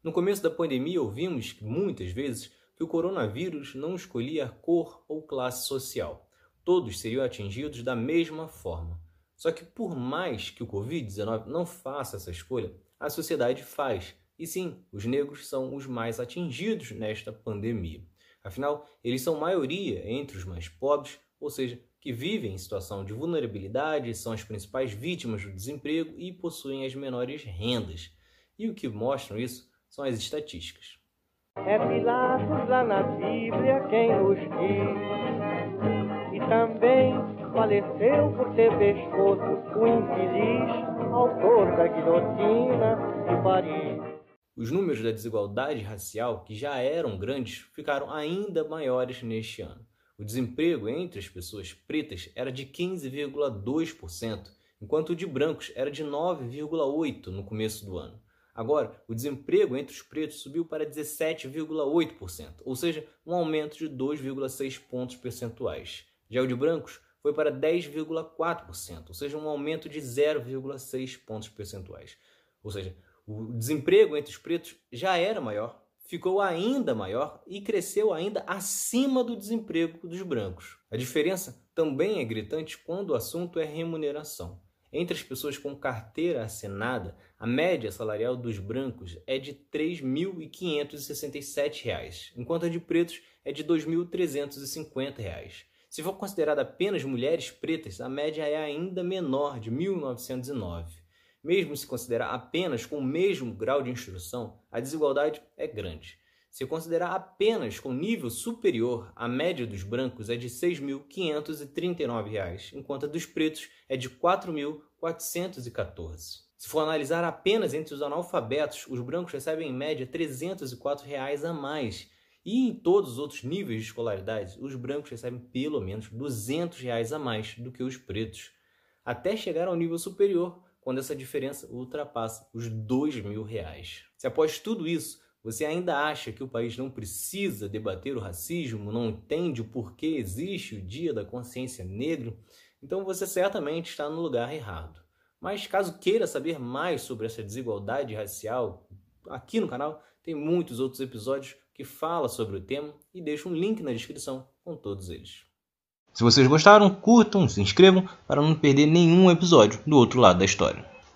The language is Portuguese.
No começo da pandemia, ouvimos muitas vezes que o coronavírus não escolhia cor ou classe social. Todos seriam atingidos da mesma forma. Só que, por mais que o Covid-19 não faça essa escolha, a sociedade faz. E sim, os negros são os mais atingidos nesta pandemia. Afinal, eles são maioria entre os mais pobres, ou seja, que vivem em situação de vulnerabilidade, são as principais vítimas do desemprego e possuem as menores rendas. E o que mostram isso são as estatísticas. É Pilatos lá na Bíblia quem nos diz, e também faleceu por ter pescoço o infeliz autor da guilhotina de Paris. Os números da desigualdade racial, que já eram grandes, ficaram ainda maiores neste ano. O desemprego entre as pessoas pretas era de 15,2%, enquanto o de brancos era de 9,8% no começo do ano. Agora, o desemprego entre os pretos subiu para 17,8%, ou seja, um aumento de 2,6 pontos percentuais. Já o de brancos foi para 10,4%, ou seja, um aumento de 0,6 pontos percentuais. Ou seja, o desemprego entre os pretos já era maior, ficou ainda maior e cresceu ainda acima do desemprego dos brancos. A diferença também é gritante quando o assunto é remuneração. Entre as pessoas com carteira assinada, a média salarial dos brancos é de R$ 3.567, enquanto a de pretos é de R$ 2.350. Se for considerada apenas mulheres pretas, a média é ainda menor, de 1909. Mesmo se considerar apenas com o mesmo grau de instrução, a desigualdade é grande. Se considerar apenas com nível superior, a média dos brancos é de R$ 6.539, enquanto a dos pretos é de R$ 4.414. Se for analisar apenas entre os analfabetos, os brancos recebem em média 304 reais a mais. E em todos os outros níveis de escolaridade, os brancos recebem pelo menos 200 reais a mais do que os pretos. Até chegar ao nível superior, quando essa diferença ultrapassa os dois mil reais. Se após tudo isso você ainda acha que o país não precisa debater o racismo, não entende o porquê existe o Dia da Consciência Negra, então você certamente está no lugar errado. Mas caso queira saber mais sobre essa desigualdade racial, aqui no canal tem muitos outros episódios que falam sobre o tema e deixo um link na descrição com todos eles. Se vocês gostaram, curtam, se inscrevam para não perder nenhum episódio do outro lado da história.